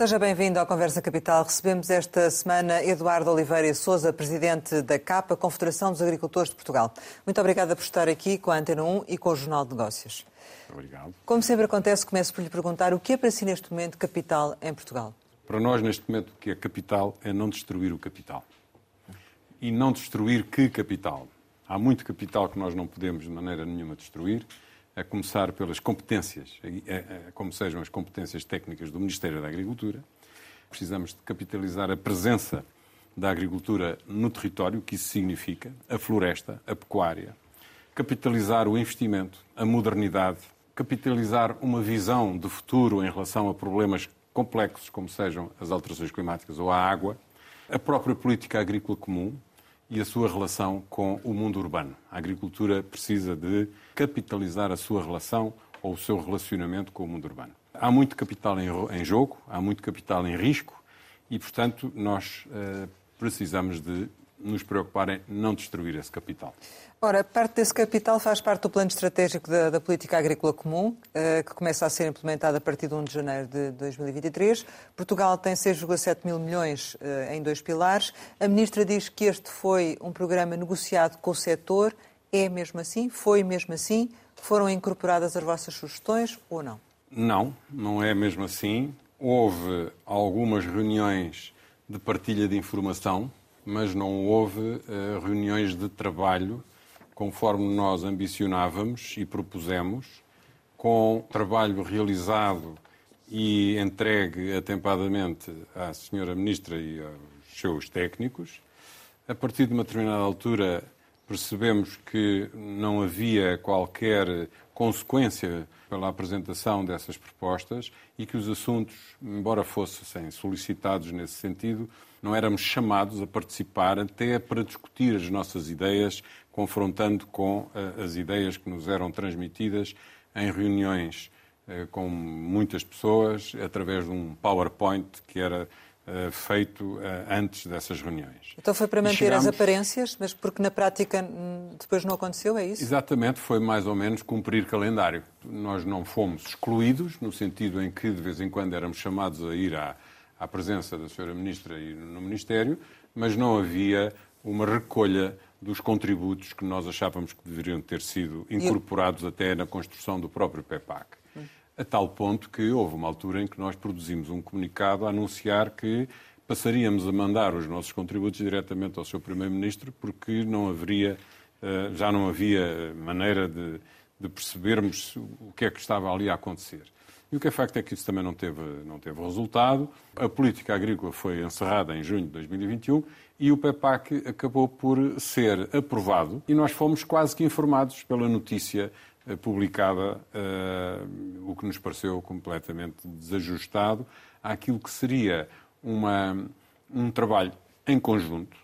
Seja bem-vindo à Conversa Capital. Recebemos esta semana Eduardo Oliveira e Souza, presidente da CAPA, Confederação dos Agricultores de Portugal. Muito obrigada por estar aqui com a Antena 1 e com o Jornal de Negócios. Obrigado. Como sempre acontece, começo por lhe perguntar o que é para si neste momento capital em Portugal? Para nós, neste momento, o que é capital é não destruir o capital. E não destruir que capital? Há muito capital que nós não podemos de maneira nenhuma destruir a começar pelas competências, como sejam as competências técnicas do Ministério da Agricultura. Precisamos de capitalizar a presença da agricultura no território, o que isso significa, a floresta, a pecuária, capitalizar o investimento, a modernidade, capitalizar uma visão de futuro em relação a problemas complexos, como sejam as alterações climáticas ou a água, a própria política agrícola comum, e a sua relação com o mundo urbano. A agricultura precisa de capitalizar a sua relação ou o seu relacionamento com o mundo urbano. Há muito capital em, jogo, há muito capital em risco e, portanto, nós uh, precisamos de nos preocupar em não destruir esse capital. Ora, parte desse capital faz parte do plano estratégico da, da Política Agrícola Comum, eh, que começa a ser implementado a partir de 1 de janeiro de 2023. Portugal tem 6,7 mil milhões eh, em dois pilares. A Ministra diz que este foi um programa negociado com o setor. É mesmo assim? Foi mesmo assim? Foram incorporadas as vossas sugestões ou não? Não, não é mesmo assim. Houve algumas reuniões de partilha de informação mas não houve uh, reuniões de trabalho conforme nós ambicionávamos e propusemos, com trabalho realizado e entregue atempadamente à Senhora Ministra e aos seus técnicos. A partir de uma determinada altura, percebemos que não havia qualquer consequência pela apresentação dessas propostas e que os assuntos, embora fossem solicitados nesse sentido, não éramos chamados a participar até para discutir as nossas ideias, confrontando com uh, as ideias que nos eram transmitidas em reuniões uh, com muitas pessoas, através de um PowerPoint que era uh, feito antes dessas reuniões. Então foi para manter chegamos... as aparências, mas porque na prática hum, depois não aconteceu, é isso? Exatamente, foi mais ou menos cumprir calendário. Nós não fomos excluídos, no sentido em que de vez em quando éramos chamados a ir à à presença da Sra. Ministra e no Ministério, mas não havia uma recolha dos contributos que nós achávamos que deveriam ter sido incorporados até na construção do próprio PEPAC. A tal ponto que houve uma altura em que nós produzimos um comunicado a anunciar que passaríamos a mandar os nossos contributos diretamente ao Sr. Primeiro-Ministro, porque não haveria, eh, já não havia maneira de, de percebermos o que é que estava ali a acontecer. E o que é facto é que isso também não teve, não teve resultado. A política agrícola foi encerrada em junho de 2021 e o PEPAC acabou por ser aprovado e nós fomos quase que informados pela notícia eh, publicada, uh, o que nos pareceu completamente desajustado àquilo que seria uma, um trabalho em conjunto.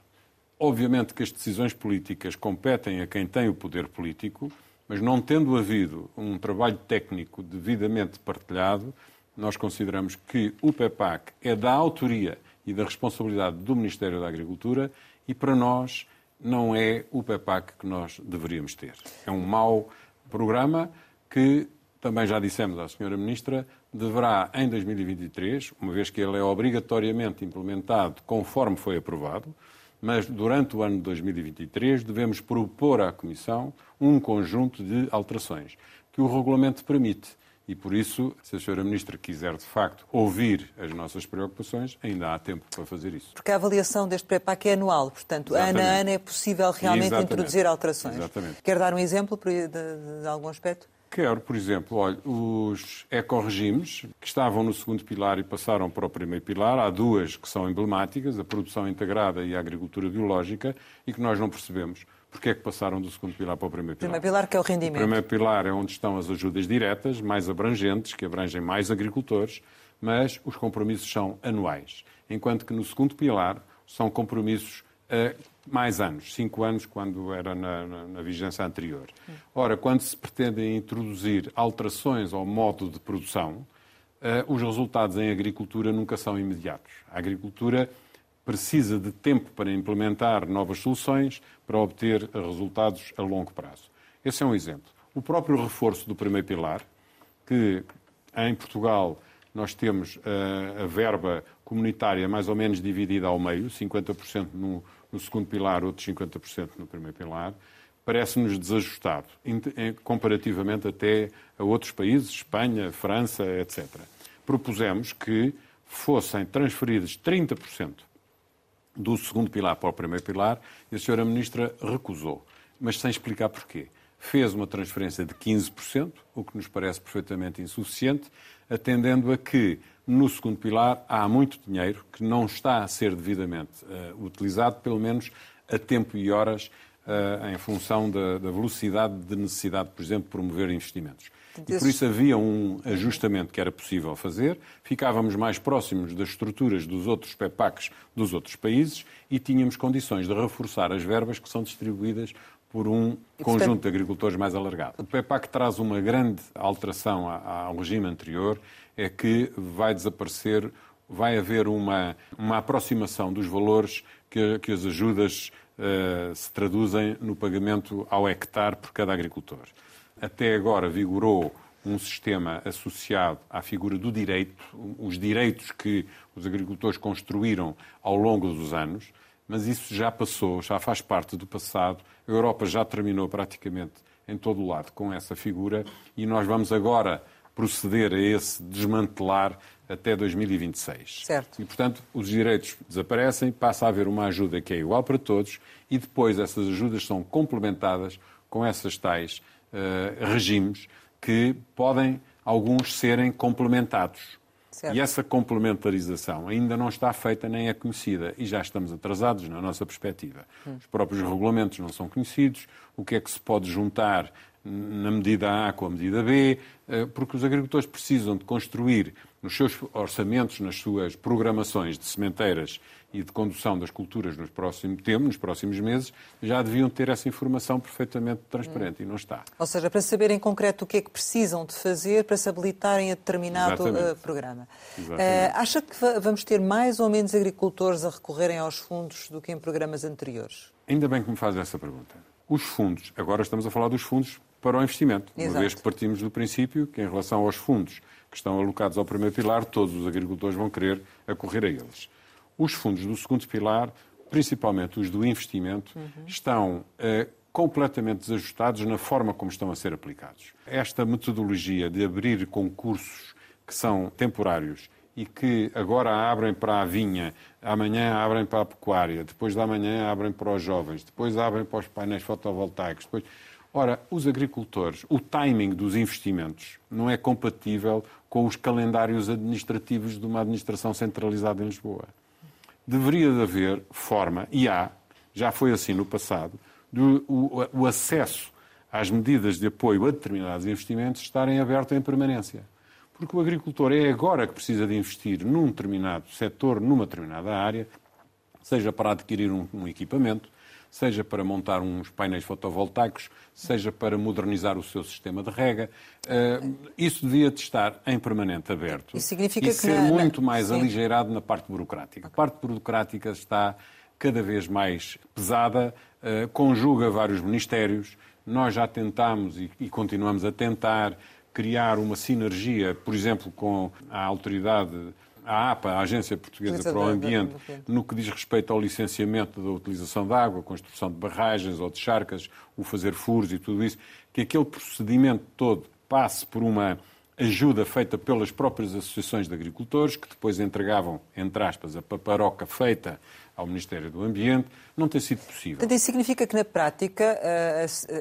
Obviamente que as decisões políticas competem a quem tem o poder político, mas não tendo havido um trabalho técnico devidamente partilhado, nós consideramos que o PEPAC é da autoria e da responsabilidade do Ministério da Agricultura e para nós não é o PEPAC que nós deveríamos ter. É um mau programa que, também já dissemos à Sra. Ministra, deverá, em 2023, uma vez que ele é obrigatoriamente implementado conforme foi aprovado, mas durante o ano de 2023 devemos propor à Comissão um conjunto de alterações que o regulamento permite. E por isso, se a Sra. Ministra quiser de facto ouvir as nossas preocupações, ainda há tempo para fazer isso. Porque a avaliação deste PEPAC é anual, portanto, Exatamente. ano a ano é possível realmente Exatamente. introduzir alterações. Exatamente. Quer dar um exemplo de, de algum aspecto? Quero, por exemplo, olha, os ecorregimes que estavam no segundo pilar e passaram para o primeiro pilar, há duas que são emblemáticas, a produção integrada e a agricultura biológica, e que nós não percebemos. Porquê é que passaram do segundo pilar para o primeiro pilar? Primeiro pilar que é o rendimento. O primeiro pilar é onde estão as ajudas diretas, mais abrangentes, que abrangem mais agricultores, mas os compromissos são anuais. Enquanto que no segundo pilar são compromissos mais anos, cinco anos, quando era na, na, na, vigência anterior. Ora, quando se pretendem introduzir alterações ao modo de produção, uh, os resultados em agricultura nunca são imediatos. A agricultura precisa de tempo para implementar novas soluções, para obter resultados a longo prazo. Esse é um exemplo. O próprio reforço do primeiro pilar, que em Portugal nós temos uh, a verba comunitária mais ou menos dividida ao meio, 50% no, no segundo pilar, outros 50% no primeiro pilar, parece-nos desajustado, comparativamente até a outros países, Espanha, França, etc. Propusemos que fossem transferidos 30% do segundo pilar para o primeiro pilar e a senhora Ministra recusou, mas sem explicar porquê. Fez uma transferência de 15%, o que nos parece perfeitamente insuficiente, atendendo a que no segundo pilar há muito dinheiro que não está a ser devidamente uh, utilizado, pelo menos a tempo e horas, uh, em função da, da, velocidade de necessidade, por exemplo, de promover investimentos. E por isso havia um ajustamento que era possível fazer, ficávamos mais próximos das estruturas dos outros PEPACs dos outros países e tínhamos condições de reforçar as verbas que são distribuídas por um e, conjunto portanto... de agricultores mais alargado. O PEPAC traz uma grande alteração ao regime anterior, é que vai desaparecer, vai haver uma, uma aproximação dos valores que, que as ajudas uh, se traduzem no pagamento ao hectare por cada agricultor até agora vigorou um sistema associado à figura do direito, os direitos que os agricultores construíram ao longo dos anos, mas isso já passou, já faz parte do passado. A Europa já terminou praticamente em todo o lado com essa figura e nós vamos agora proceder a esse desmantelar até 2026. Certo. E, portanto, os direitos desaparecem, passa a haver uma ajuda que é igual para todos e depois essas ajudas são complementadas com essas tais uh, regimes que podem, alguns, serem complementados. Certo. E essa complementarização ainda não está feita nem é conhecida e já estamos atrasados na nossa perspectiva. Hum. Os próprios regulamentos não são conhecidos, o que é que se pode juntar na medida A com a medida B, eh, porque os agricultores precisam de construir nos seus orçamentos, nas suas programações de sementeiras e de condução das culturas nos próximos tempos, nos próximos meses, já deviam ter essa informação perfeitamente transparente hum. e não está. Ou seja, para saber em concreto o que é que precisam de fazer para se habilitarem a determinado uh, programa. Uh, acha que vamos ter mais ou menos agricultores a recorrerem aos fundos do que em programas anteriores? Ainda bem que me faz essa pergunta. Os fundos, agora estamos a falar dos fundos para o investimento, Exato. uma vez que partimos do princípio que em relação aos fundos que estão alocados ao primeiro pilar, todos os agricultores vão querer acorrer a eles. Os fundos do segundo pilar, principalmente os do investimento, uhum. estão uh, completamente desajustados na forma como estão a ser aplicados. Esta metodologia de abrir concursos que são temporários e que agora abrem para a vinha, amanhã abrem para a pecuária, depois da manhã abrem para os jovens, depois abrem para os painéis fotovoltaicos. Depois... Ora, os agricultores, o timing dos investimentos não é compatível com os calendários administrativos de uma administração centralizada em Lisboa deveria de haver forma, e há, já foi assim no passado, do, o, o acesso às medidas de apoio a determinados investimentos estarem aberto em permanência. Porque o agricultor é agora que precisa de investir num determinado setor, numa determinada área, seja para adquirir um, um equipamento, seja para montar uns painéis fotovoltaicos, seja para modernizar o seu sistema de rega. Uh, isso devia de estar em permanente aberto isso significa e que ser muito mais Sim. aligeirado na parte burocrática. A parte burocrática está cada vez mais pesada, uh, conjuga vários ministérios. Nós já tentámos e, e continuamos a tentar criar uma sinergia, por exemplo, com a autoridade a APA, a Agência Portuguesa para o Ambiente, no que diz respeito ao licenciamento da utilização de água, construção de barragens ou de charcas, o fazer furos e tudo isso, que aquele procedimento todo passe por uma ajuda feita pelas próprias associações de agricultores, que depois entregavam, entre aspas, a paparoca feita ao Ministério do Ambiente, não tem sido possível. Portanto, isso significa que, na prática,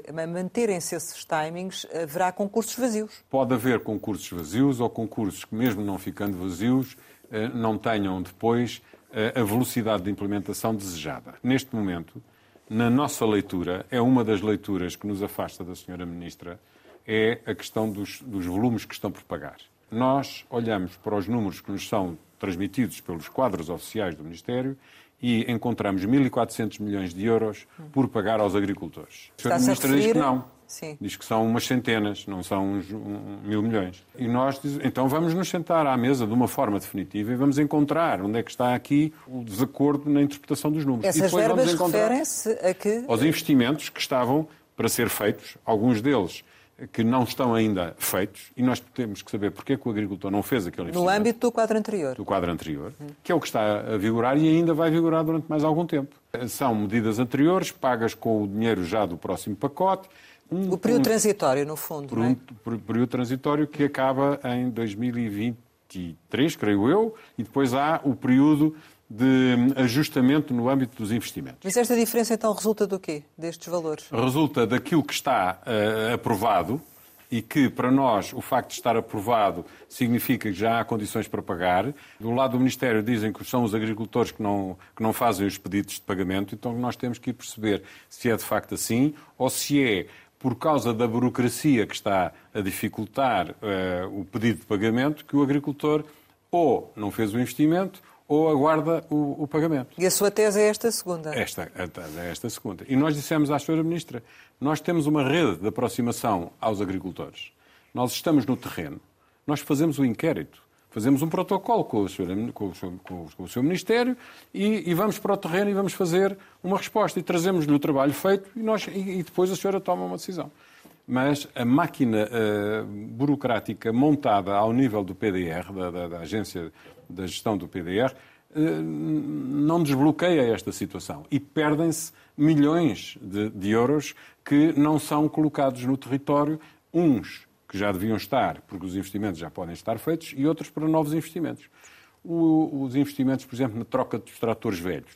a manterem-se esses timings, haverá concursos vazios? Pode haver concursos vazios ou concursos que, mesmo não ficando vazios, eh, não tenham depois eh, a velocidade de implementação desejada. Neste momento, na nossa leitura, é uma das leituras que nos afasta da Senhora Ministra, é a questão dos, dos volumes que estão por pagar. Nós olhamos para os números que nos são transmitidos pelos quadros oficiais do Ministério e encontramos 1.400 milhões de euros por pagar aos agricultores. A Senhora Ministra diz que não. Sim. Diz que são umas centenas, não são uns um, mil milhões. E nós diz, então vamos nos sentar à mesa de uma forma definitiva e vamos encontrar onde é que está aqui o desacordo na interpretação dos números. Essas verbas referem-se a que... Aos investimentos que estavam para ser feitos, alguns deles que não estão ainda feitos e nós temos que saber porque é que o agricultor não fez aquele investimento. No âmbito do quadro anterior. Do quadro anterior, que é o que está a vigorar e ainda vai vigorar durante mais algum tempo. São medidas anteriores, pagas com o dinheiro já do próximo pacote. Um, o período um, transitório, no fundo. Por um é? período transitório que acaba em 2023, creio eu, e depois há o período de ajustamento no âmbito dos investimentos. Mas esta diferença então resulta do quê, destes valores? Resulta daquilo que está uh, aprovado e que, para nós, o facto de estar aprovado significa que já há condições para pagar. Do lado do Ministério dizem que são os agricultores que não, que não fazem os pedidos de pagamento, então nós temos que ir perceber se é de facto assim ou se é por causa da burocracia que está a dificultar uh, o pedido de pagamento que o agricultor ou não fez o investimento ou aguarda o, o, pagamento. E a sua tese é esta segunda? Esta, a tese é esta segunda. E nós dissemos à Sra. Ministra, nós temos uma rede de aproximação aos agricultores. Nós estamos no terreno, nós fazemos o inquérito, fazemos um protocolo com o, senhor, com o, com com o seu Ministério e, e, vamos para o terreno e vamos fazer uma resposta. E trazemos-lhe o trabalho feito e, nós, e, e, depois a senhora toma uma decisão. Mas a máquina uh, burocrática montada ao nível do PDR, da, da, da Agência da gestão do PDR, eh, não desbloqueia esta situação e perdem-se milhões de, de, euros que não são colocados no território, uns que já deviam estar, porque os investimentos já podem estar feitos, e outros para novos investimentos. O, os investimentos, por exemplo, na troca dos tratores velhos.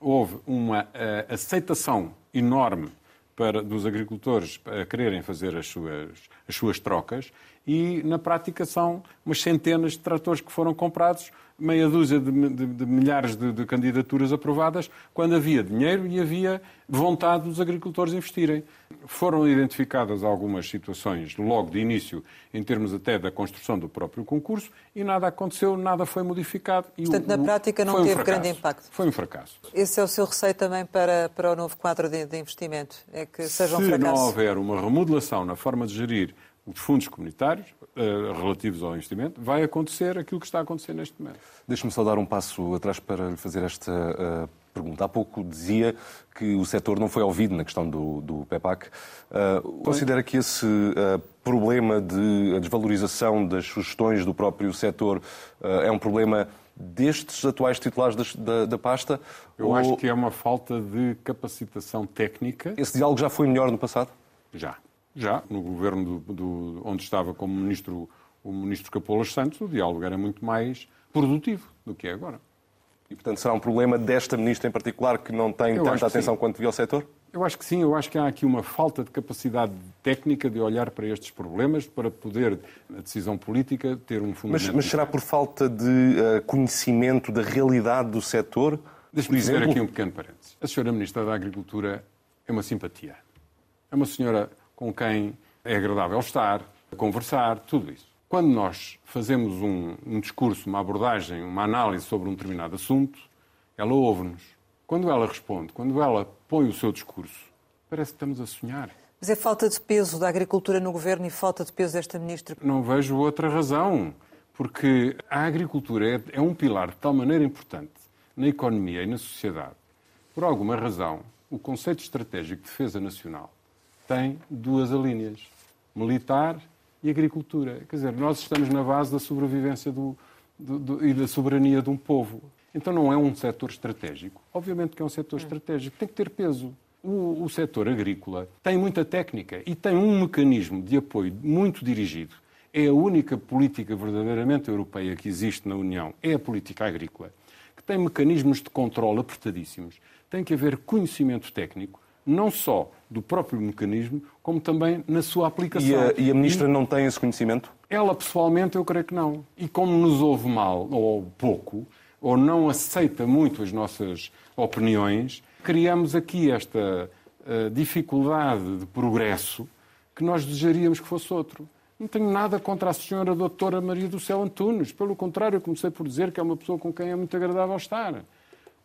Houve uma uh, aceitação enorme para, dos agricultores a quererem fazer as suas, as suas trocas e, na prática, são umas centenas de tratores que foram comprados, meia dúzia de, de, de milhares de, de, candidaturas aprovadas, quando havia dinheiro e havia vontade dos agricultores investirem. Foram identificadas algumas situações logo de início, em termos até da construção do próprio concurso, e nada aconteceu, nada foi modificado. Portanto, na prática não teve um grande impacto. Foi um fracasso. Esse é o seu receio também para, para o novo quadro de, investimento? É que seja um fracasso? Se não houver uma remodelação na forma de gerir os fundos comunitários uh, relativos ao investimento, vai acontecer aquilo que está a acontecer neste momento. Deixe-me só dar um passo atrás para lhe fazer esta uh, pergunta. Há pouco dizia que o setor não foi ouvido na questão do, do PEPAC. Uh, considera que esse problema de desvalorização das sugestões do próprio setor é um problema destes atuais titulares da, da, da pasta? Eu ou... acho que é uma falta de capacitação técnica. Esse diálogo já foi melhor no passado? Já. Já, no governo do, do, onde estava como ministro o ministro Capolas Santos, o diálogo era muito mais produtivo do que é agora. E, portanto, será um problema desta ministra em particular que não tem eu tanta atenção quanto devia ao setor? Eu acho que sim, eu acho que há aqui uma falta de capacidade técnica de olhar para estes problemas para poder, a decisão política, ter um fundamento. Mas, mas será por falta de uh, conhecimento da realidade do setor? Deixe-me dizer aqui um pequeno parênteses. A senhora Ministra da Agricultura é uma simpatia. É uma senhora com quem é agradável estar, conversar, tudo isso. Quando nós fazemos um, um discurso, uma abordagem, uma análise sobre um determinado assunto, ela ouve-nos. Quando ela responde, quando ela põe o seu discurso, parece que estamos a sonhar. Mas é falta de peso da agricultura no governo e falta de peso desta ministra? Não vejo outra razão, porque a agricultura é, é um pilar de tal maneira importante na economia e na sociedade. Por alguma razão, o conceito estratégico de defesa nacional tem duas alíneas, militar e agricultura. Quer dizer, nós estamos na base da sobrevivência do, do, do, e da soberania de um povo. Então não é um setor estratégico. Obviamente que é um setor estratégico, tem que ter peso. O, o setor agrícola tem muita técnica e tem um mecanismo de apoio muito dirigido. É a única política verdadeiramente europeia que existe na União, é a política agrícola, que tem mecanismos de controle apertadíssimos. Tem que haver conhecimento técnico, não só do próprio mecanismo, como também na sua aplicação. E a, e a Ministra e, não tem esse conhecimento? Ela, pessoalmente, eu creio que não. E como nos ouve mal, ou pouco, ou não aceita muito as nossas opiniões, criamos aqui esta uh, dificuldade de progresso que nós desejaríamos que fosse outro. Não tenho nada contra a senhora doutora Maria do Céu Antunes. Pelo contrário, eu comecei por dizer que é uma pessoa com quem é muito agradável estar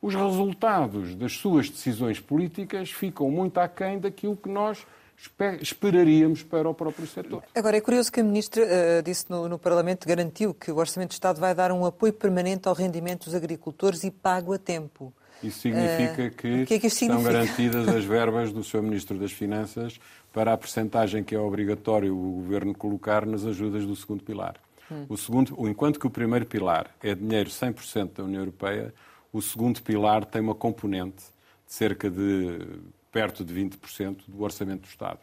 os resultados das suas decisões políticas ficam muito aquém daquilo que nós esperaríamos para o próprio setor. Agora, é curioso que a Ministra uh, disse no, no, Parlamento, garantiu que o Orçamento de Estado vai dar um apoio permanente ao rendimento dos agricultores e pago a tempo. Isso significa que, que, é que estão garantidas as verbas do Sr. Ministro das Finanças para a percentagem que é obrigatório o Governo colocar nas ajudas do segundo pilar. Hum. O segundo, enquanto que o primeiro pilar é dinheiro 100% da União Europeia, o segundo pilar tem uma componente de cerca de perto de 20% do orçamento do Estado.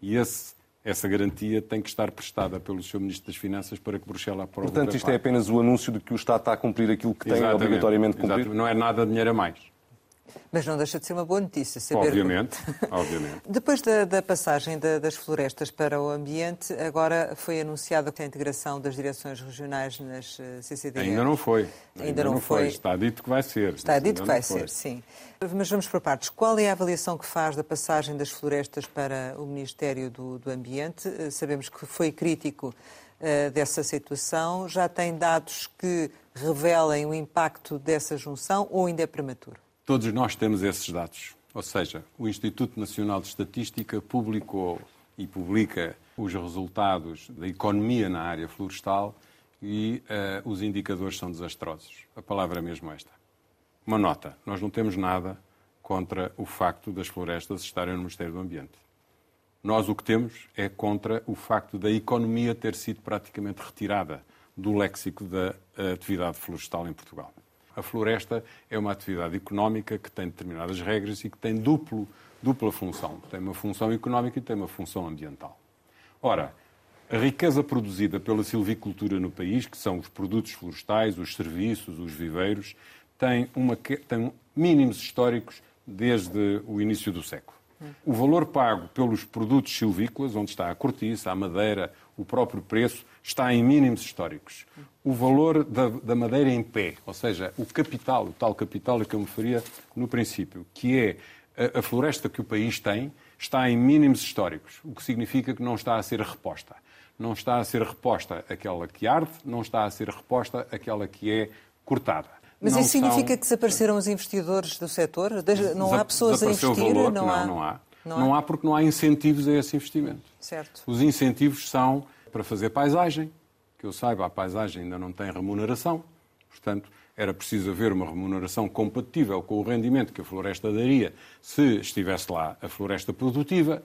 E esse essa garantia tem que estar prestada pelo Sr. Ministro das Finanças para que Bruxelas aprove. Portanto, isto é apenas o anúncio de que o Estado está a cumprir aquilo que Exatamente. tem obrigatoriamente? Exatamente. Não é nada dinheiro a mais. Mas não deixa de ser uma boa notícia. Saber... Obviamente, obviamente. Depois da, da passagem da, das florestas para o ambiente, agora foi anunciada a integração das direções regionais nas eh, CCDR. Ainda não foi. Ainda, Ainda não, não foi. foi. Está dito que vai ser. Está dito que vai ser, sim. Mas vamos por partes. Qual é a avaliação que faz da passagem das florestas para o Ministério do, do Ambiente? Eh, sabemos que foi crítico uh, dessa situação. Já tem dados que revelem o impacto dessa junção ou ainda é prematuro? Todos nós temos esses dados. Ou seja, o Instituto Nacional de Estatística publicou e publica os resultados da economia na área florestal e uh, os indicadores são desastrosos. A palavra é mesmo esta. Uma nota: nós não temos nada contra o facto das florestas estarem no Ministério do Ambiente. Nós o que temos é contra o facto da economia ter sido praticamente retirada do léxico da atividade florestal em Portugal. A floresta é uma atividade económica que tem determinadas regras e que tem duplo, dupla função. Tem uma função económica e tem uma função ambiental. Ora, a riqueza produzida pela silvicultura no país, que são os produtos florestais, os serviços, os viveiros, tem, uma, tem mínimos históricos desde o início do século. O valor pago pelos produtos silvícolas, onde está a cortiça, a madeira, o próprio preço, está em mínimos históricos. O valor da, da, madeira em pé, ou seja, o capital, o tal capital a que eu me faria no princípio, que é a, floresta que o país tem, está em mínimos históricos, o que significa que não está a ser reposta. Não está a ser reposta aquela que arde, não está a ser reposta aquela que é cortada. Mas isso significa são... que desapareceram os investidores do setor? Não há pessoas a investir? Valor, não, não, há... não há. Não, não há? há porque não há incentivos a esse investimento. Certo. Os incentivos são para fazer paisagem, que eu saiba, a paisagem ainda não tem remuneração, portanto, era preciso haver uma remuneração compatível com o rendimento que a floresta daria se estivesse lá a floresta produtiva.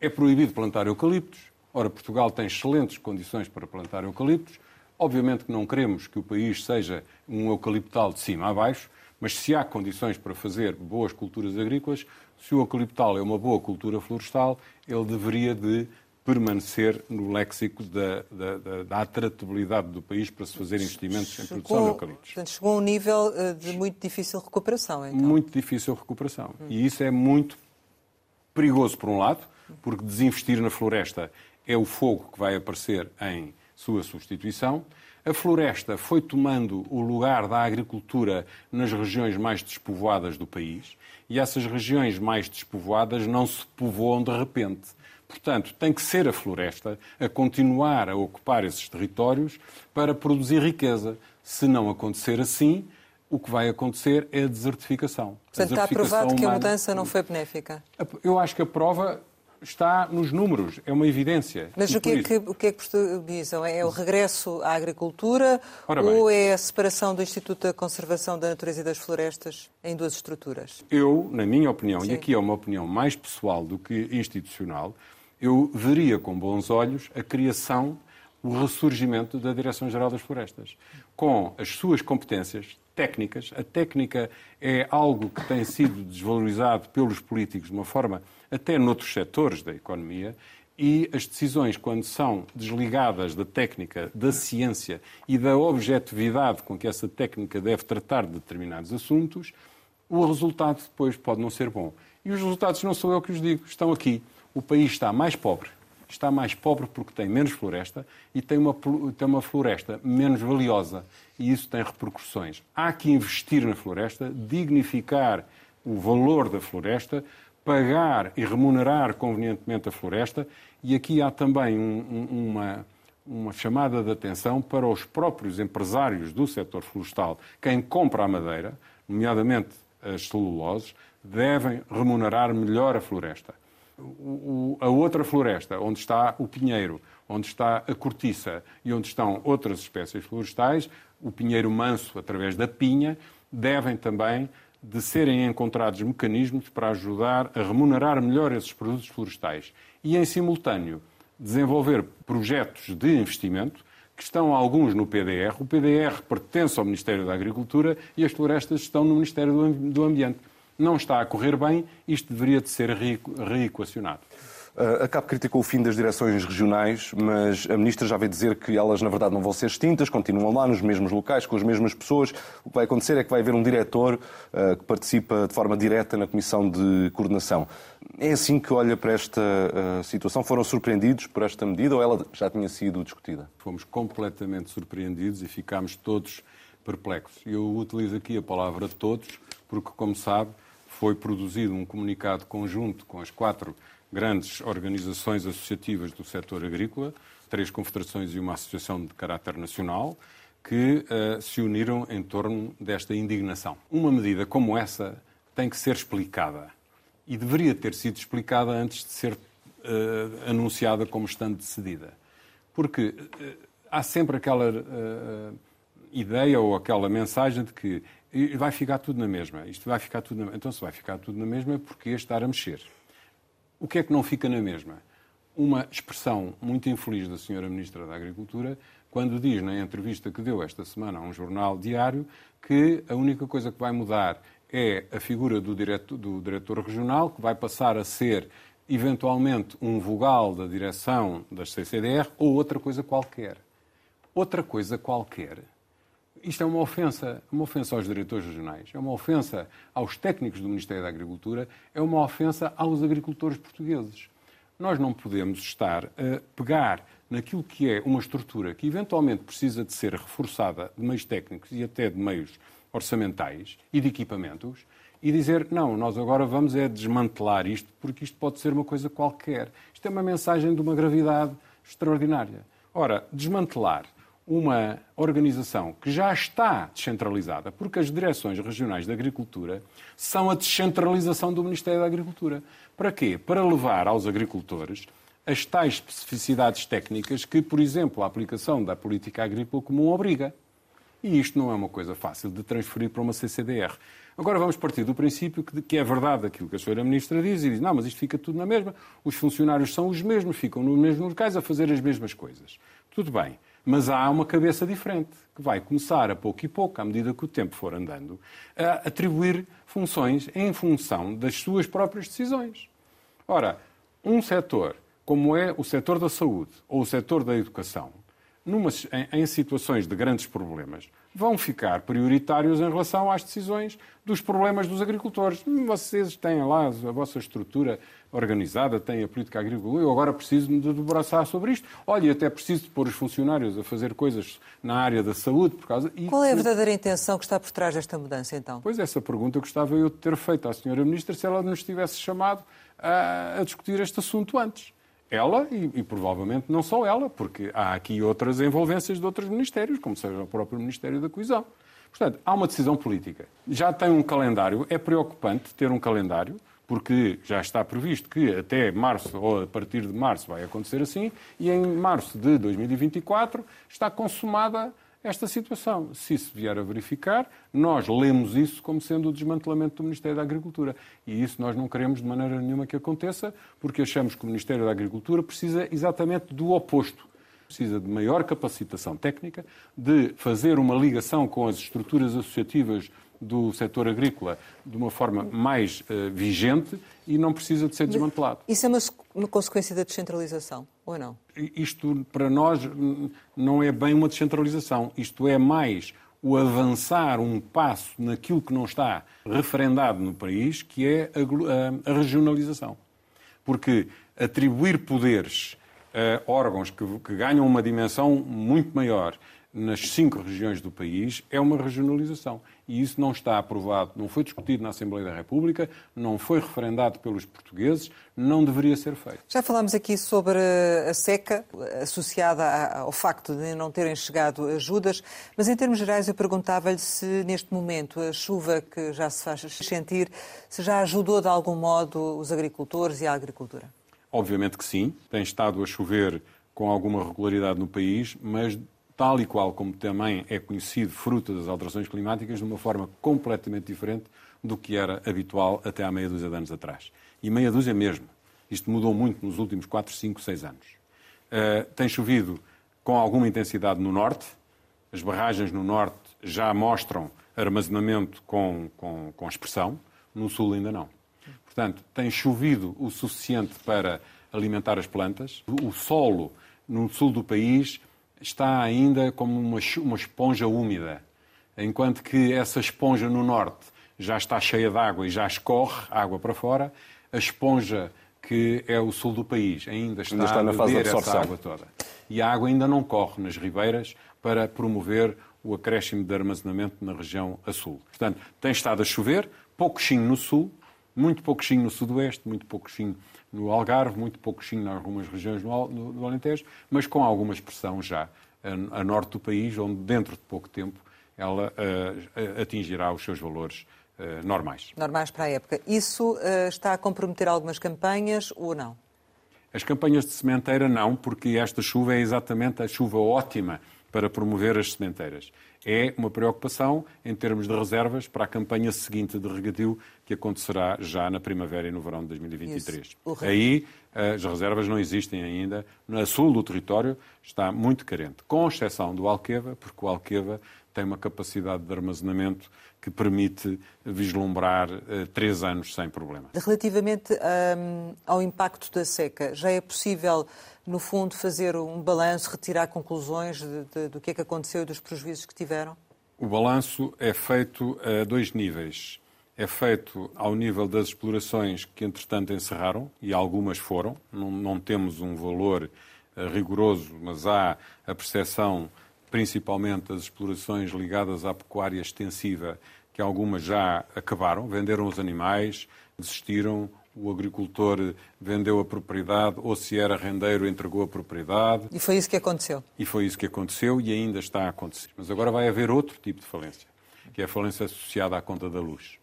É proibido plantar eucaliptos. Ora, Portugal tem excelentes condições para plantar eucaliptos. Obviamente que não queremos que o país seja um eucaliptal de cima a baixo, mas se há condições para fazer boas culturas agrícolas, se o eucaliptal é uma boa cultura florestal, ele deveria de permanecer no léxico da, da, da, da atratividade do país para se fazer investimentos chegou, em produção de eucaliptos. Portanto, chegou a um nível eh, de muito difícil recuperação, então. Muito difícil recuperação. Hum. E isso é muito perigoso, por um lado, porque desinvestir na floresta é o fogo que vai aparecer em sua substituição. A floresta foi tomando o lugar da agricultura nas regiões mais despovoadas do país e essas regiões mais despovoadas não se povoam de repente. Portanto, tem que ser a floresta a continuar a ocupar esses territórios para produzir riqueza. Se não acontecer assim, o que vai acontecer é a desertificação. Portanto, a desertificação está provado que a mudança não foi benéfica? Eu acho que a prova está nos números, é uma evidência. Mas o que, é que, o que é que? É o regresso à agricultura ou é a separação do Instituto da Conservação da Natureza e das Florestas em duas estruturas? Eu, na minha opinião, Sim. e aqui é uma opinião mais pessoal do que institucional, eu veria com bons olhos a criação, o ressurgimento da Direção-Geral das Florestas, com as suas competências técnicas. A técnica é algo que tem sido desvalorizado pelos políticos de uma forma até noutros setores da economia e as decisões, quando são desligadas da técnica, da ciência e da objetividade com que essa técnica deve tratar de determinados assuntos, o resultado depois pode não ser bom. E os resultados não sou eu que os digo, estão aqui o país está mais pobre. Está mais pobre porque tem menos floresta e tem uma, tem uma floresta menos valiosa. E isso tem repercussões. Há que investir na floresta, dignificar o valor da floresta, pagar e remunerar convenientemente a floresta. E aqui há também um, um, uma, uma chamada de atenção para os próprios empresários do setor florestal, quem compra a madeira, nomeadamente as celuloses, devem remunerar melhor a floresta o, a outra floresta, onde está o pinheiro, onde está a cortiça e onde estão outras espécies florestais, o pinheiro manso através da pinha, devem também de serem encontrados mecanismos para ajudar a remunerar melhor esses produtos florestais e, em simultâneo, desenvolver projetos de investimento que estão alguns no PDR. O PDR pertence ao Ministério da Agricultura e as florestas estão no Ministério do Ambiente. Não está a correr bem, isto deveria de ser reequacionado. A CAP criticou o fim das direções regionais, mas a Ministra já veio dizer que elas, na verdade, não vão ser extintas, continuam lá nos mesmos locais, com as mesmas pessoas. O que vai acontecer é que vai haver um diretor uh, que participa de forma direta na Comissão de Coordenação. É assim que olha para esta uh, situação? Foram surpreendidos por esta medida ou ela já tinha sido discutida? Fomos completamente surpreendidos e ficámos todos perplexos. Eu utilizo aqui a palavra todos, porque, como sabe, foi produzido um comunicado conjunto com as quatro grandes organizações associativas do setor agrícola, três confederações e uma associação de caráter nacional, que uh, se uniram em torno desta indignação. Uma medida como essa tem que ser explicada e deveria ter sido explicada antes de ser uh, anunciada como estando decidida. Porque uh, há sempre aquela ideia ou aquela mensagem de que vai ficar tudo na mesma. Isto vai ficar tudo na... Então, se vai ficar tudo na mesma, é porque estar a mexer. O que é que não fica na mesma? Uma expressão muito infeliz da senhora Ministra da Agricultura, quando diz na entrevista que deu esta semana a um jornal diário que a única coisa que vai mudar é a figura do diretor, do diretor regional, que vai passar a ser eventualmente um vogal da direção das CCDR ou outra coisa qualquer. Outra coisa qualquer isto é uma ofensa, uma ofensa aos diretores regionais, é uma ofensa aos técnicos do Ministério da Agricultura, é uma ofensa aos agricultores portugueses. Nós não podemos estar a pegar naquilo que é uma estrutura que eventualmente precisa de ser reforçada de meios técnicos e até de meios orçamentais e de equipamentos e dizer, não, nós agora vamos é desmantelar isto porque isto pode ser uma coisa qualquer. Isto é uma mensagem de uma gravidade extraordinária. Ora, desmantelar uma organização que já está descentralizada, porque as direções regionais da agricultura são a descentralização do Ministério da Agricultura. Para quê? Para levar aos agricultores as tais especificidades técnicas que, por exemplo, a aplicação da política agrícola comum obriga. E isto não é uma coisa fácil de transferir para uma CCDR. Agora vamos partir do princípio que, é verdade aquilo que a senhora Ministra diz e diz, não, mas isto fica tudo na mesma, os funcionários são os mesmos, ficam nos mesmos locais a fazer as mesmas coisas. Tudo bem. Mas há uma cabeça diferente, que vai começar a pouco e pouco, à medida que o tempo for andando, a atribuir funções em função das suas próprias decisões. Ora, um setor, como é o setor da saúde ou o setor da educação, numa, em, em situações de grandes problemas, vão ficar prioritários em relação às decisões dos problemas dos agricultores. Vocês têm lá a vossa estrutura organizada, têm a política agrícola, eu agora preciso me debruçar sobre isto. Olha, até preciso de pôr os funcionários a fazer coisas na área da saúde por causa... E... Qual é a verdadeira intenção que está por trás desta mudança, então? Pois essa pergunta gostava eu de ter feito à senhora Ministra se ela nos tivesse chamado a, a discutir este assunto antes. Ela e, e, provavelmente não só ela, porque há aqui outras envolvências de outros ministérios, como seja o próprio Ministério da Coesão. Portanto, há uma decisão política. Já tem um calendário, é preocupante ter um calendário, porque já está previsto que até março, ou a partir de março, vai acontecer assim, e em março de 2024 está consumada esta situação. Se isso vier a verificar, nós lemos isso como sendo o desmantelamento do Ministério da Agricultura. E isso nós não queremos de maneira nenhuma que aconteça, porque achamos que o Ministério da Agricultura precisa exatamente do oposto. Precisa de maior capacitação técnica, de fazer uma ligação com as estruturas associativas do setor agrícola de uma forma mais uh, vigente e não precisa de ser desmantelado. Isso é uma, uma, consequência da descentralização, ou não? Isto, para nós, não é bem uma descentralização. Isto é mais o avançar um passo naquilo que não está referendado no país, que é a, a, a regionalização. Porque atribuir poderes a órgãos que, que ganham uma dimensão muito maior nas cinco regiões do país é uma regionalização. E isso não está aprovado, não foi discutido na Assembleia da República, não foi referendado pelos portugueses, não deveria ser feito. Já falámos aqui sobre a seca associada ao facto de não terem chegado ajudas, mas em termos gerais eu perguntava-lhe se neste momento a chuva que já se faz sentir, se já ajudou de algum modo os agricultores e a agricultura. Obviamente que sim, tem estado a chover com alguma regularidade no país, mas tal e qual como também é conhecido fruto das alterações climáticas, de uma forma completamente diferente do que era habitual até há meia dúzia de anos atrás. E meia dúzia mesmo. Isto mudou muito nos últimos 4, 5, 6 anos. Uh, tem chovido com alguma intensidade no norte. As barragens no norte já mostram armazenamento com, com, com expressão. No sul ainda não. Portanto, tem chovido o suficiente para alimentar as plantas. O solo no sul do país está ainda como uma, uma esponja úmida, enquanto que essa esponja no norte já está cheia de água e já escorre água para fora, a esponja que é o sul do país ainda está, ainda está na fase de absorção. água toda. E a água ainda não corre nas ribeiras para promover o acréscimo de armazenamento na região a sul. Portanto, tem estado a chover, pouquinho no sul, muito pouquinho no sudoeste, muito pouquinho no Algarve, muito pouquinho em algumas regiões do, do Alentejo, mas com alguma expressão já a, a, norte do país, onde dentro de pouco tempo ela uh, atingirá os seus valores uh, normais. Normais para a época. Isso uh, está a comprometer algumas campanhas ou não? As campanhas de sementeira não, porque esta chuva é exatamente a chuva ótima para promover as sementeiras é uma preocupação em termos de reservas para a campanha seguinte de regadio que acontecerá já na primavera e no verão de 2023. Aí as reservas não existem ainda. No sul do território está muito carente, com exceção do Alqueva, porque o Alqueva tem uma capacidade de armazenamento que permite vislumbrar uh, três anos sem problema. Relativamente um, ao impacto da seca, já é possível no fundo, fazer um balanço, retirar conclusões de, de, do que é que aconteceu e dos prejuízos que tiveram? O balanço é feito a dois níveis. É feito ao nível das explorações que, entretanto, encerraram, e algumas foram. Não, não temos um valor uh, rigoroso, mas há a percepção, principalmente das explorações ligadas à pecuária extensiva, que algumas já acabaram, venderam os animais, desistiram o agricultor vendeu a propriedade ou se era rendeiro entregou a propriedade. E foi isso que aconteceu. E foi isso que aconteceu e ainda está a acontecer. Mas agora vai haver outro tipo de falência, que é a falência associada à conta da luz.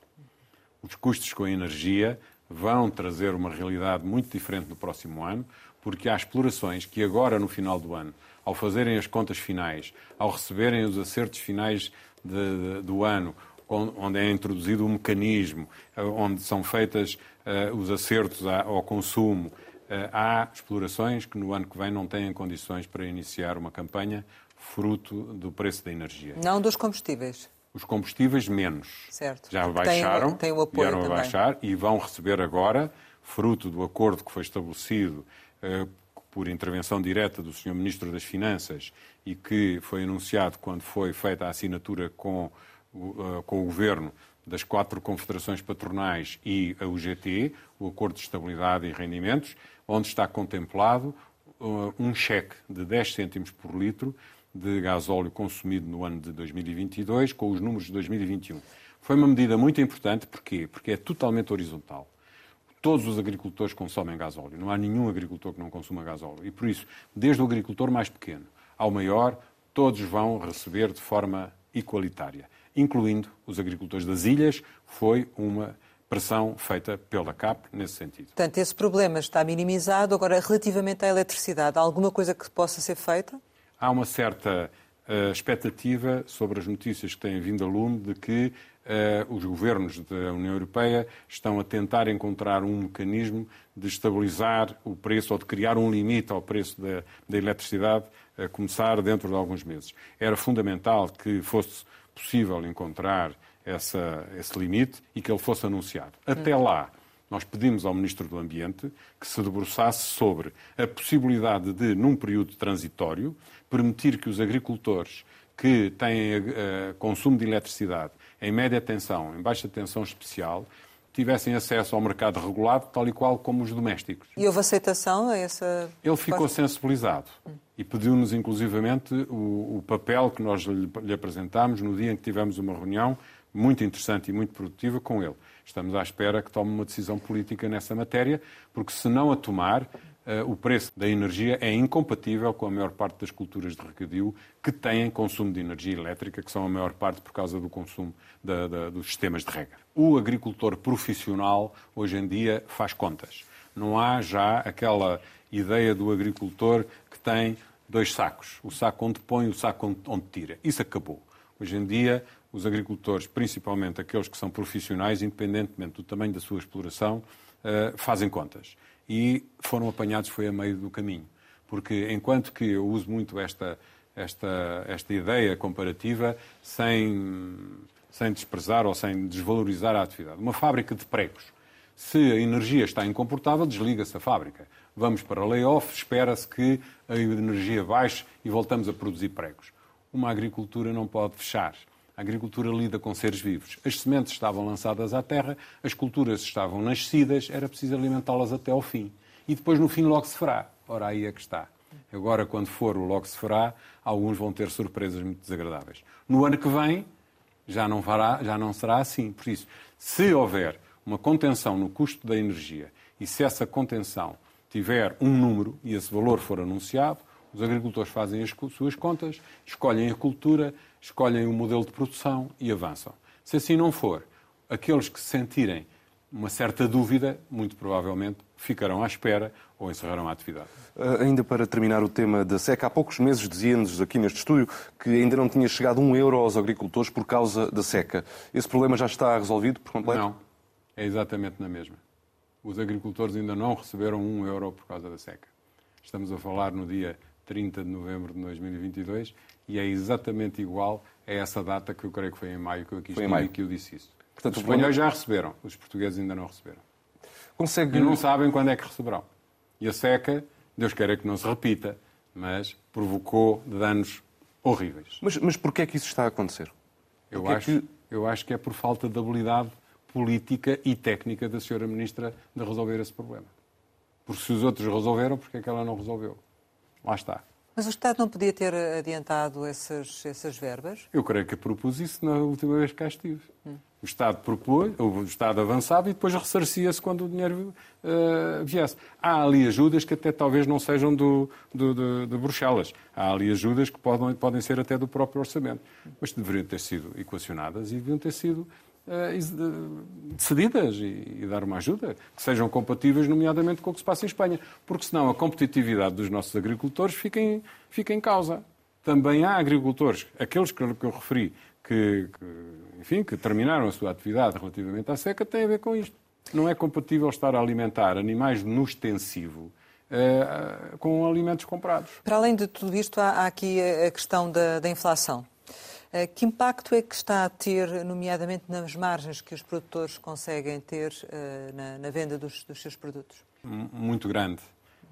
Os custos com a energia vão trazer uma realidade muito diferente no próximo ano, porque há explorações que agora, no final do ano, ao fazerem as contas finais, ao receberem os acertos finais de, de, do ano, onde é introduzido um mecanismo, eh, onde são feitas uh, os acertos ao consumo. Uh, há explorações que no ano que vem não têm condições para iniciar uma campanha fruto do preço da energia. Não dos combustíveis. Os combustíveis menos. Certo. Já baixaram, tem, tem o apoio vieram também. a baixar e vão receber agora, fruto do acordo que foi estabelecido por intervenção direta do Sr. Ministro das Finanças e que foi anunciado quando foi feita a assinatura com, uh, com o Governo das quatro confederações patronais e a UGT, o Acordo de Estabilidade e Rendimentos, onde está contemplado uh, um cheque de 10 cêntimos por litro de gasóleo consumido no ano de 2022 com os números de 2021. Foi uma medida muito importante, porquê? Porque é totalmente horizontal. Todos os agricultores consomem gasóleo, não há nenhum agricultor que não consuma gasóleo. E por isso, desde o agricultor mais pequeno ao maior, todos vão receber de forma igualitária incluindo os agricultores das ilhas, foi uma pressão feita pela CAP nesse sentido. Portanto, esse problema está minimizado. Agora, relativamente à eletricidade, há alguma coisa que possa ser feita? Há uma certa uh, expectativa sobre as notícias que têm vindo a lume de que os governos da União Europeia estão a tentar encontrar um mecanismo de estabilizar o preço ou de criar um limite ao preço da, da eletricidade, a começar dentro de alguns meses. Era fundamental que fosse possível encontrar essa, esse limite e que ele fosse anunciado. Até lá, nós pedimos ao Ministro do Ambiente que se debruçasse sobre a possibilidade de, num período transitório, permitir que os agricultores que têm uh, consumo de eletricidade em média tensão, em baixa tensão especial, tivessem acesso ao mercado regulado, tal e qual como os domésticos. E houve aceitação a essa. Ele ficou sensibilizado hum. e pediu-nos, inclusivamente, o, o, papel que nós lhe, lhe apresentámos no dia em que tivemos uma reunião muito interessante e muito produtiva com ele. Estamos à espera que tome uma decisão política nessa matéria, porque se não a tomar, o preço da energia é incompatível com a maior parte das culturas de regadio que têm consumo de energia elétrica, que são a maior parte por causa do consumo da, da, dos sistemas de rega. O agricultor profissional, hoje em dia, faz contas. Não há já aquela ideia do agricultor que tem dois sacos. O saco onde põe e o saco onde tira. Isso acabou. Hoje em dia, os agricultores, principalmente aqueles que são profissionais, independentemente do tamanho da sua exploração, eh, fazem contas. E foram apanhados foi a meio do caminho. Porque enquanto que eu uso muito esta, esta, esta ideia comparativa sem, sem desprezar ou sem desvalorizar a atividade. Uma fábrica de pregos. Se a energia está incomportável, desliga-se a fábrica. Vamos para layoff, espera-se que a energia baixe e voltamos a produzir pregos. Uma agricultura não pode fechar. A agricultura lida com seres vivos. As sementes estavam lançadas à terra, as culturas estavam nascidas, era preciso alimentá-las até ao fim. E depois, no fim, logo se fará. Ora, aí é que está. Agora, quando for o logo se fará, alguns vão ter surpresas muito desagradáveis. No ano que vem, já não, fará, já não será assim. Por isso, se houver uma contenção no custo da energia e se essa contenção tiver um número e esse valor for anunciado, os agricultores fazem as suas contas, escolhem a cultura, escolhem o modelo de produção e avançam. Se assim não for, aqueles que sentirem uma certa dúvida, muito provavelmente ficarão à espera ou encerrarão a atividade. Uh, ainda para terminar o tema da seca, há poucos meses dizia-nos aqui neste estúdio que ainda não tinha chegado um euro aos agricultores por causa da seca. Esse problema já está resolvido por completo? Não, é exatamente na mesma. Os agricultores ainda não receberam um euro por causa da seca. Estamos a falar no dia 30 de novembro de 2022 e é exatamente igual a essa data que eu creio que foi em maio que eu aqui estive e que eu disse isso. Portanto, os espanhóis já receberam, os portugueses ainda não receberam. Consegue... E não sabem quando é que receberão. E a seca, Deus queira que não se repita, mas provocou danos horríveis. Mas, mas porquê é que isso está a acontecer? Eu acho, é que... eu acho que é por falta de habilidade política e técnica da senhora Ministra de resolver esse problema. Porque se os outros resolveram, porquê é que ela não resolveu? Lá está. Mas o Estado não podia ter adiantado essas, essas verbas? Eu creio que propus isso na última vez que cá estive. Hum. O Estado propôs, o Estado avançava e depois ressarcia-se quando o dinheiro uh, viesse. Há ali ajudas que até talvez não sejam do, do, de, de Bruxelas. Há ali ajudas que podem, podem ser até do próprio orçamento. Mas deveriam ter sido equacionadas e deviam ter sido decididas e, dar uma ajuda, que sejam compatíveis, nomeadamente, com o que se passa em Espanha. Porque senão a competitividade dos nossos agricultores fica em, fica em causa. Também há agricultores, aqueles que eu referi, que, que, enfim, que terminaram a sua atividade relativamente à seca, têm a ver com isto. Não é compatível estar a alimentar animais no extensivo uh, com alimentos comprados. Para além de tudo isto, há, há aqui a questão da, da inflação. Uh, que impacto é que está a ter, nomeadamente nas margens que os produtores conseguem ter uh, na, na, venda dos, dos seus produtos? Muito grande.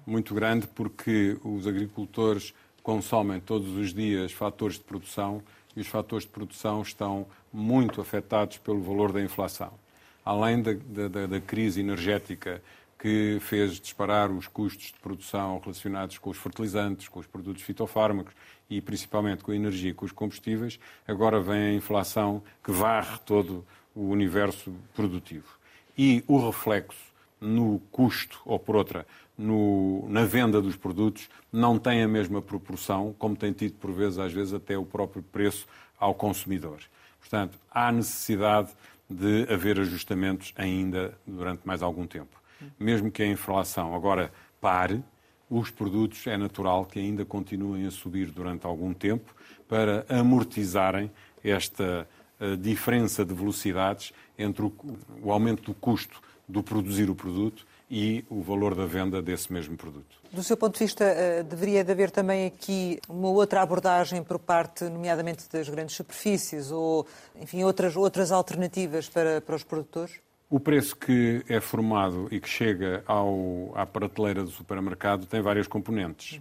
Muito grande porque os agricultores consomem todos os dias fatores de produção e os fatores de produção estão muito afetados pelo valor da inflação. Além da, da, da crise energética que fez disparar os custos de produção relacionados com os fertilizantes, com os produtos fitofármacos e principalmente com a energia e com os combustíveis, agora vem a inflação que varre todo o universo produtivo. E o reflexo no custo, ou por outra, no, na venda dos produtos não tem a mesma proporção, como tem tido por vezes, às vezes, até o próprio preço ao consumidor. Portanto, há necessidade de haver ajustamentos ainda durante mais algum tempo. Mesmo que a inflação agora pare, os produtos é natural que ainda continuem a subir durante algum tempo para amortizarem esta uh, diferença de velocidades entre o, o aumento do custo do produzir o produto e o valor da venda desse mesmo produto. Do seu ponto de vista, eh, deveria de haver também aqui uma outra abordagem por parte, nomeadamente das grandes superfícies ou, enfim, outras, outras alternativas para, para os produtores? O preço que é formado e que chega ao, à prateleira do supermercado tem várias componentes.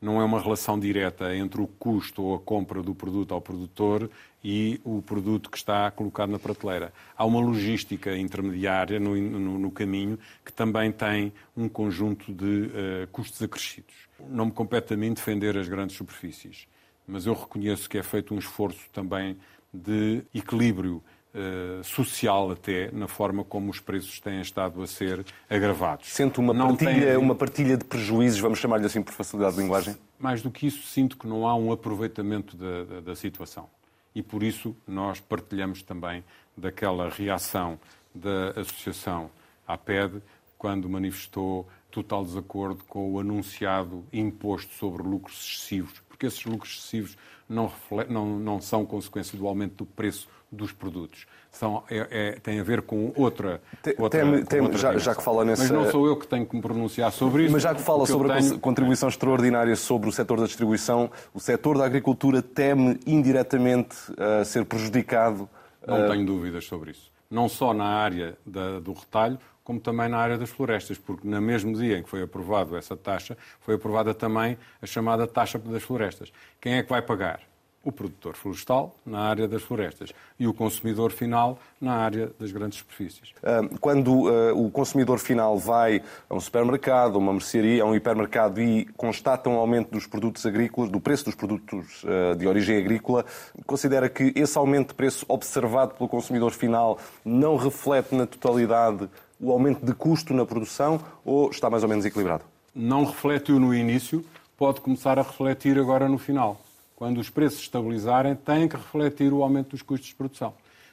Não é uma relação direta entre o custo ou a compra do produto ao produtor e o produto que está colocado na prateleira. Há uma logística intermediária no, no, no caminho que também tem um conjunto de uh, custos acrescidos. Não me compete a mim defender as grandes superfícies, mas eu reconheço que é feito um esforço também de equilíbrio Uh, social até na forma como os preços têm estado a ser agravados. Sente uma partilha, tem... uma partilha de prejuízos, vamos chamar-lhe assim por facilidade de linguagem? Mais do que isso, sinto que não há um aproveitamento da, da, da situação. E por isso nós partilhamos também daquela reação da Associação APED quando manifestou total desacordo com o anunciado imposto sobre lucros excessivos, porque esses lucros excessivos não, não, não são consequência do aumento do preço dos produtos. São, é, é, tem a ver com outra. outra, tem, tem, outra já, já, que fala nessa. Mas não sou eu que tenho que me pronunciar sobre isso. Mas já que fala sobre a tenho... contribuição extraordinária sobre o setor da distribuição, o setor da agricultura teme indiretamente uh, ser prejudicado. Uh... Não tenho dúvidas sobre isso. Não só na área da, do retalho, como também na área das florestas, porque no mesmo dia em que foi aprovada essa taxa, foi aprovada também a chamada taxa das florestas. Quem é que vai pagar? O produtor florestal na área das florestas e o consumidor final na área das grandes superfícies. Ah, quando uh, o consumidor final vai a um supermercado, a uma mercearia, a um hipermercado e constata um aumento dos produtos agrícolas, do preço dos produtos uh, de origem agrícola, considera que esse aumento de preço observado pelo consumidor final não reflete na totalidade o aumento de custo na produção ou está mais ou menos equilibrado? Não refletiu no início, pode começar a refletir agora no final quando os preços estabilizarem, têm que refletir o aumento dos custos de produção.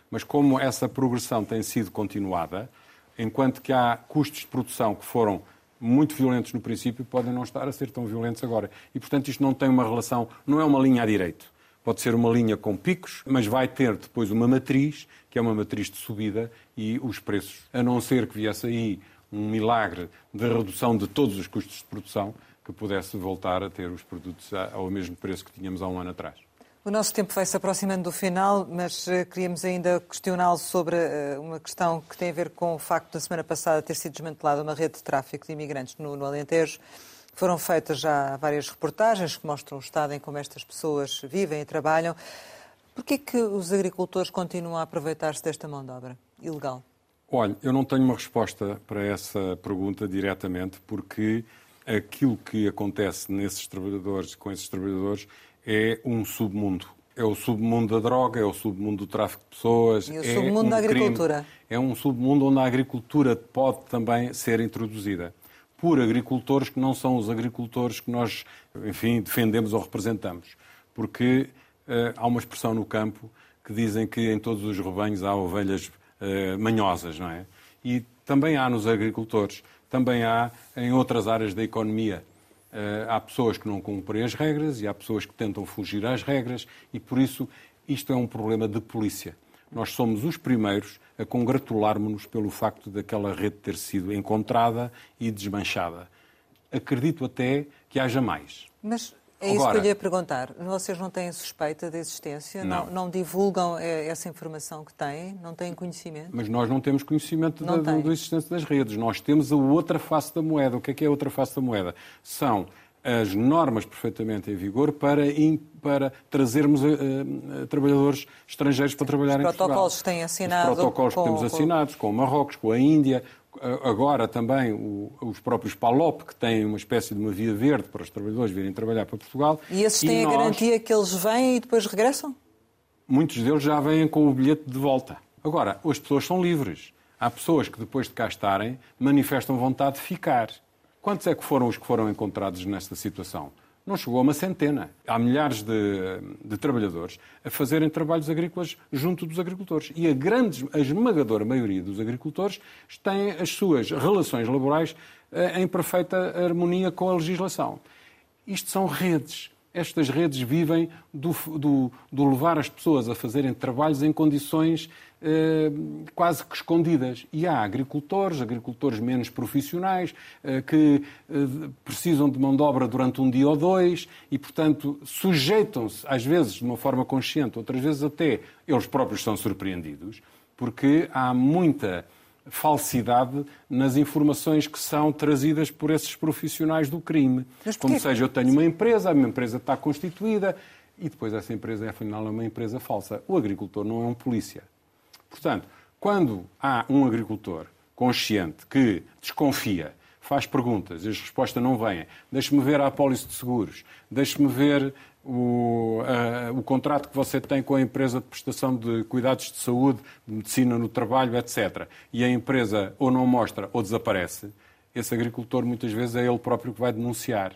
Mas como essa progressão tem sido continuada, enquanto que há custos de produção que foram muito violentos no princípio, podem não estar a ser tão violentos agora. E, portanto, isto não tem uma relação, não é uma linha à direito. Pode ser uma linha com picos, mas vai ter depois uma matriz, que é uma matriz de subida, e os preços, a não ser que viesse aí um milagre de redução de todos os custos de produção, que pudesse voltar a ter os produtos ao mesmo preço que tínhamos há um ano atrás. O nosso tempo vai se aproximando do final, mas uh, queríamos ainda questioná-lo sobre uh, uma questão que tem a ver com o facto de, na semana passada, ter sido desmantelada uma rede de tráfico de imigrantes no, no Alentejo. Foram feitas já várias reportagens que mostram o estado em como estas pessoas vivem e trabalham. Por que é que os agricultores continuam a aproveitar-se desta mão de obra ilegal? Olha, eu não tenho uma resposta para essa pergunta diretamente, porque aquilo que acontece nesses trabalhadores, com esses trabalhadores, é um submundo. É o submundo da droga, é o submundo do tráfico de pessoas. E o é submundo um da agricultura. Crime. É um submundo onde a agricultura pode também ser introduzida por agricultores que não são os agricultores que nós, enfim, defendemos ou representamos. Porque uh, há uma expressão no campo que dizem que em todos os rebanhos há ovelhas uh, manhosas, não é? E também há nos agricultores também há em outras áreas da economia. Eh, há pessoas que não cumprem as regras e há pessoas que tentam fugir às regras e, por isso, isto é um problema de polícia. Nós somos os primeiros a congratularmos-nos pelo facto daquela rede ter sido encontrada e desmanchada. Acredito até que haja mais. Mas é isso Agora, que eu lhe ia perguntar. Vocês não têm suspeita da existência? Não. não. não, divulgam eh, essa informação que têm? Não têm conhecimento? Mas nós não temos conhecimento não da, da existência das redes. Nós temos a outra face da moeda. O que é que é a outra face da moeda? São as normas perfeitamente em vigor para, para trazermos uh, uh, trabalhadores estrangeiros para trabalhar Os em Portugal. Os protocolos que têm assinado. Os protocolos com, que temos assinados com o Marrocos, com a Índia, agora também o, os próprios PALOP, que têm uma espécie de uma via verde para os trabalhadores virem trabalhar para Portugal. E esses têm nós, a garantia que eles vêm e depois regressam? Muitos deles já vêm com o bilhete de volta. Agora, as pessoas são livres. Há pessoas que depois de cá estarem manifestam vontade de ficar. Quantos é que foram os que foram encontrados nesta situação? Não chegou a uma centena. Há milhares de, de, trabalhadores a fazerem trabalhos agrícolas junto dos agricultores. E a grande, a esmagadora maioria dos agricultores têm as suas relações laborais eh, em perfeita harmonia com a legislação. Isto são redes. Estas redes vivem do, do, do levar as pessoas a fazerem trabalhos em condições eh, quase que escondidas. E há agricultores, agricultores menos profissionais, eh, que eh, precisam de mão de obra durante um dia ou dois e, portanto, sujeitam-se, às vezes de uma forma consciente, outras vezes até eles próprios são surpreendidos, porque há muita falsidade nas informações que são trazidas por esses profissionais do crime. Como seja, eu tenho uma empresa, a minha empresa está constituída e depois essa empresa, afinal, é uma empresa falsa. O agricultor não é um polícia. Portanto, quando há um agricultor consciente que desconfia, faz perguntas e as respostas não vêm, deixe-me ver a apólice de seguros, deixe-me ver o, uh, o contrato que você tem com a empresa de prestação de cuidados de saúde, de medicina no trabalho, etc. E a empresa ou não mostra ou desaparece, esse agricultor muitas vezes é ele próprio que vai denunciar.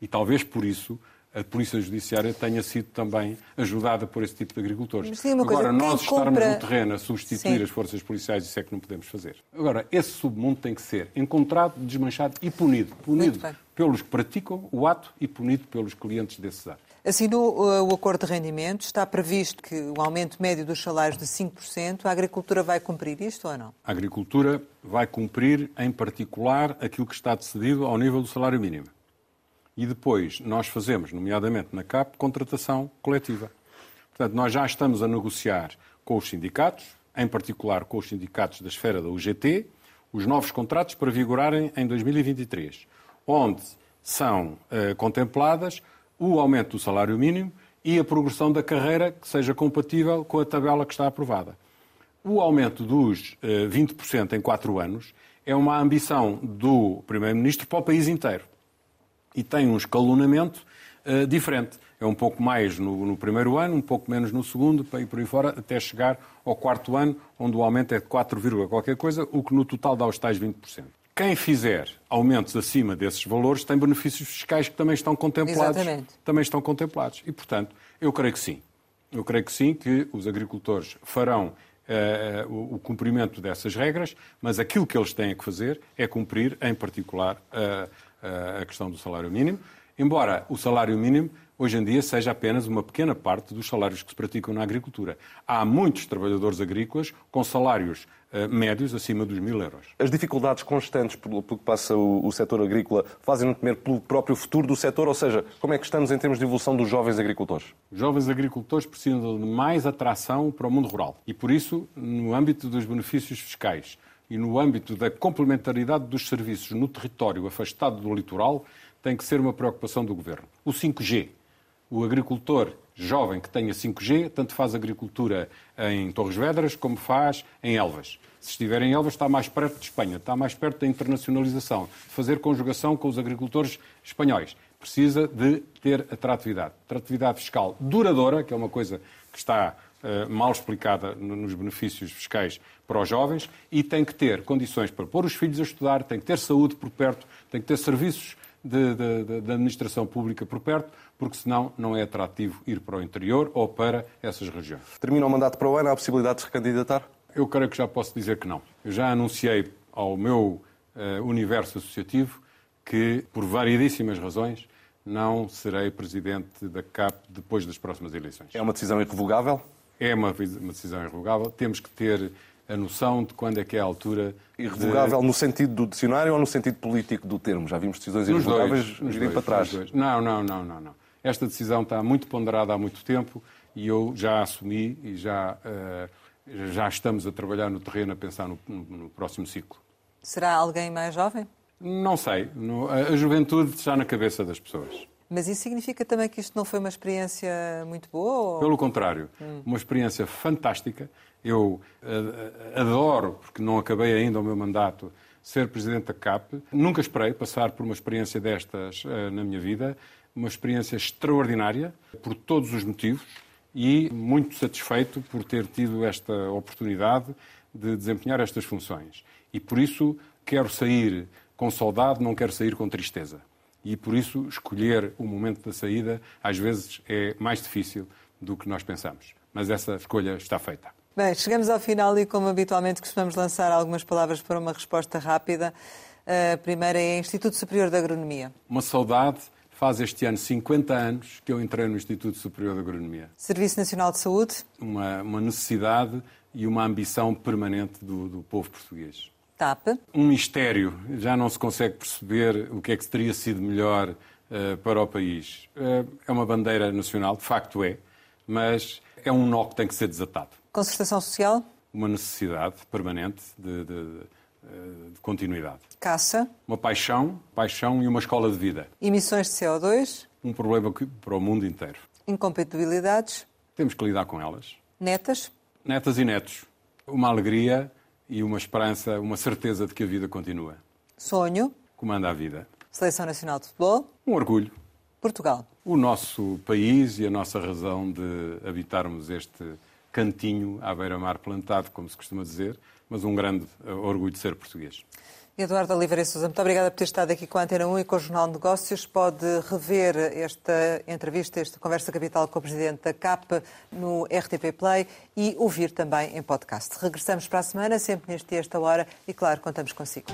E talvez por isso a Polícia Judiciária tenha sido também ajudada por esse tipo de agricultores. Coisa, Agora, quem nós estarmos compra- no terreno a substituir Sim. as forças policiais, isso é que não podemos fazer. Agora, esse submundo tem que ser encontrado, desmanchado e punido. Punido pelos que praticam o ato e punido pelos clientes desses atos. Assinou uh, o acordo de rendimentos, está previsto que o aumento médio dos salários de 5%, a agricultura vai cumprir isto ou não? A agricultura vai cumprir, em particular, aquilo que está decidido ao nível do salário mínimo. E depois nós fazemos, nomeadamente na CAP, contratação coletiva. Portanto, nós já estamos a negociar com os sindicatos, em particular com os sindicatos da esfera da UGT, os novos contratos para vigorarem em 2023, onde são eh, contempladas o aumento do salário mínimo e a progressão da carreira que seja compatível com a tabela que está aprovada. O aumento dos eh, 20% em quatro anos é uma ambição do Primeiro-Ministro para o país inteiro e tem um escalonamento eh, diferente. É um pouco mais no, no primeiro ano, um pouco menos no segundo, ir por aí fora, até chegar ao quarto ano, onde o aumento é de 4, vírgula qualquer coisa, o que no total dá os tais 20%. Quem fizer aumentos acima desses valores tem benefícios fiscais que também estão contemplados. Exatamente. Também estão contemplados. E, portanto, eu creio que sim. Eu creio que sim, que os agricultores farão eh, o, o cumprimento dessas regras, mas aquilo que eles têm que fazer é cumprir, em particular, a- a- a questão do salário mínimo, embora o salário mínimo hoje em dia seja apenas uma pequena parte dos salários que se praticam na agricultura. Há muitos trabalhadores agrícolas com salários eh, médios acima dos mil euros. As dificuldades constantes pelo, pelo que passa o, o setor agrícola fazem-no temer pelo próprio futuro do setor? Ou seja, como é que estamos em termos de evolução dos jovens agricultores? Os jovens agricultores precisam de mais atração para o mundo rural. E por isso, no âmbito dos benefícios fiscais e no âmbito da complementaridade dos serviços no território afastado do litoral, tem que ser uma preocupação do Governo. O 5G. O agricultor jovem que tenha 5G, tanto faz agricultura em Torres Vedras como faz em Elvas. Se estiver em Elvas, está mais perto de Espanha, está mais perto da internacionalização, de fazer conjugação com os agricultores espanhóis. Precisa de ter atratividade. Atratividade fiscal duradoura, que é uma coisa que está eh, mal explicada no- nos benefícios fiscais para os jovens, e tem que ter condições para pôr os filhos a estudar, tem que ter saúde por perto, tem que ter serviços de administração pública por perto, porque senão não é atrativo ir para o interior ou para essas regiões. Termina o mandato para o ano, há a possibilidade de se recandidatar? Eu creio que já posso dizer que não. Eu já anunciei ao meu eh, universo associativo que, por variedíssimas razões, não serei presidente da CAP depois das próximas eleições. É uma decisão irrevogável? É uma, uma decisão irrevogável. Temos que ter a noção de quando é que é a altura. de- Irrevogável no sentido do dicionário ou no sentido político do termo? Já vimos decisões Nos irrevogáveis dois, nos dois, para trás. nos dois. Não, não, não, não, não. Esta decisão está muito ponderada há muito tempo e eu já assumi e já, eh, já estamos a trabalhar no terreno a pensar no, no- próximo ciclo. Será alguém mais jovem? Não sei. A, juventude está na cabeça das pessoas. Mas isso significa também que isto não foi uma experiência muito boa? ou- Pelo contrário, uma experiência fantástica. Eu eh, adoro, porque não acabei ainda o meu mandato, ser presidente da CAP. Nunca esperei passar por uma experiência destas eh, na minha vida. Uma experiência extraordinária, por todos os motivos, e muito satisfeito por ter tido esta oportunidade de desempenhar estas funções. E por isso quero sair com saudade, não quero sair com tristeza. E por isso escolher o momento da saída às vezes é mais difícil do que nós pensamos. Mas essa escolha está feita. Bem, chegamos ao final e, como habitualmente, costumamos lançar algumas palavras para uma resposta rápida. A primeira é Instituto Superior de Agronomia. Uma saudade. Faz este ano 50 anos que eu entrei no Instituto Superior de Agronomia. Serviço Nacional de Saúde. Uma, uma necessidade e uma ambição permanente do, do povo português. TAP. Um mistério. Já não se consegue perceber o que é que teria sido melhor eh, para o país. Eh, é uma bandeira nacional, de facto é, mas é um nó que tem que ser desatado. Concertação Social. Uma necessidade permanente de, de- eh, de continuidade. Caça. Uma paixão, paixão e uma escola de vida. Emissões de CO2. Um problema que- para o mundo inteiro. Incompatibilidades. Temos que lidar com elas. Netas. Netas e netos. Uma alegria e uma esperança, uma certeza de que a vida continua. Sonho. Comanda a vida. Seleção Nacional de Futebol. Um orgulho. Portugal. O nosso país e a nossa razão de habitarmos este cantinho à beira-mar plantado, como se costuma dizer, mas um grande eh, orgulho de ser português. Eduardo Oliveira Sousa, muito obrigada por ter estado aqui com a Antena 1 e com o Jornal de Negócios. Pode rever esta entrevista, esta conversa capital com o Presidente da CAP no RTP Play e ouvir também em podcast. Regressamos para a semana, sempre neste dia, esta hora, e claro, contamos consigo.